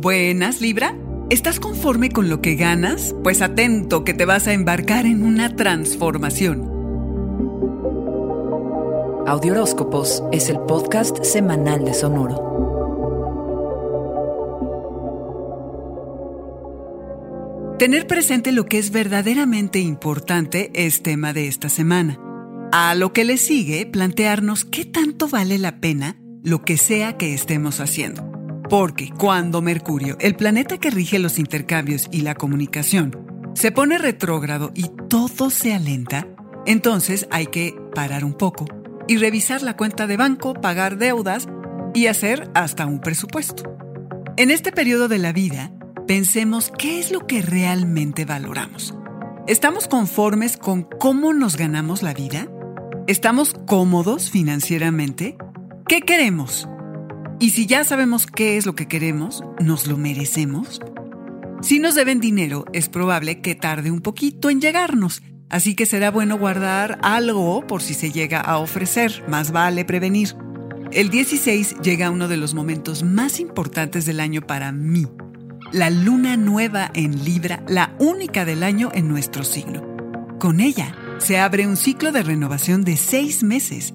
Buenas, Libra. ¿Estás conforme con lo que ganas? Pues atento que te vas a embarcar en una transformación. Audioróscopos es el podcast semanal de Sonoro. Tener presente lo que es verdaderamente importante es tema de esta semana. A lo que le sigue, plantearnos qué tanto vale la pena lo que sea que estemos haciendo. Porque cuando Mercurio, el planeta que rige los intercambios y la comunicación, se pone retrógrado y todo se alenta, entonces hay que parar un poco y revisar la cuenta de banco, pagar deudas y hacer hasta un presupuesto. En este periodo de la vida, pensemos qué es lo que realmente valoramos. ¿Estamos conformes con cómo nos ganamos la vida? ¿Estamos cómodos financieramente? ¿Qué queremos? Y si ya sabemos qué es lo que queremos, ¿nos lo merecemos? Si nos deben dinero, es probable que tarde un poquito en llegarnos, así que será bueno guardar algo por si se llega a ofrecer, más vale prevenir. El 16 llega uno de los momentos más importantes del año para mí, la luna nueva en Libra, la única del año en nuestro signo. Con ella se abre un ciclo de renovación de seis meses.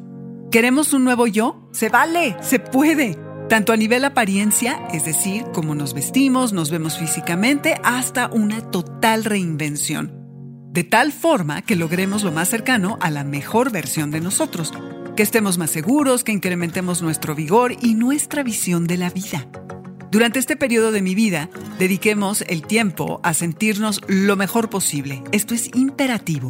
¿Queremos un nuevo yo? Se vale, se puede. Tanto a nivel apariencia, es decir, cómo nos vestimos, nos vemos físicamente, hasta una total reinvención. De tal forma que logremos lo más cercano a la mejor versión de nosotros, que estemos más seguros, que incrementemos nuestro vigor y nuestra visión de la vida. Durante este periodo de mi vida, dediquemos el tiempo a sentirnos lo mejor posible. Esto es imperativo.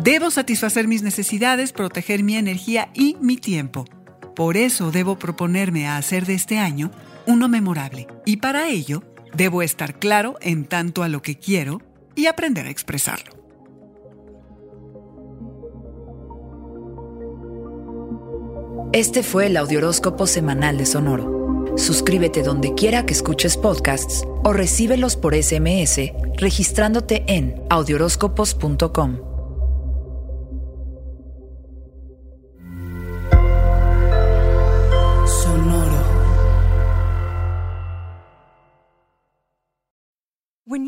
Debo satisfacer mis necesidades, proteger mi energía y mi tiempo. Por eso debo proponerme a hacer de este año uno memorable. Y para ello, debo estar claro en tanto a lo que quiero y aprender a expresarlo. Este fue el Audioróscopo Semanal de Sonoro. Suscríbete donde quiera que escuches podcasts o recíbelos por SMS registrándote en audioróscopos.com.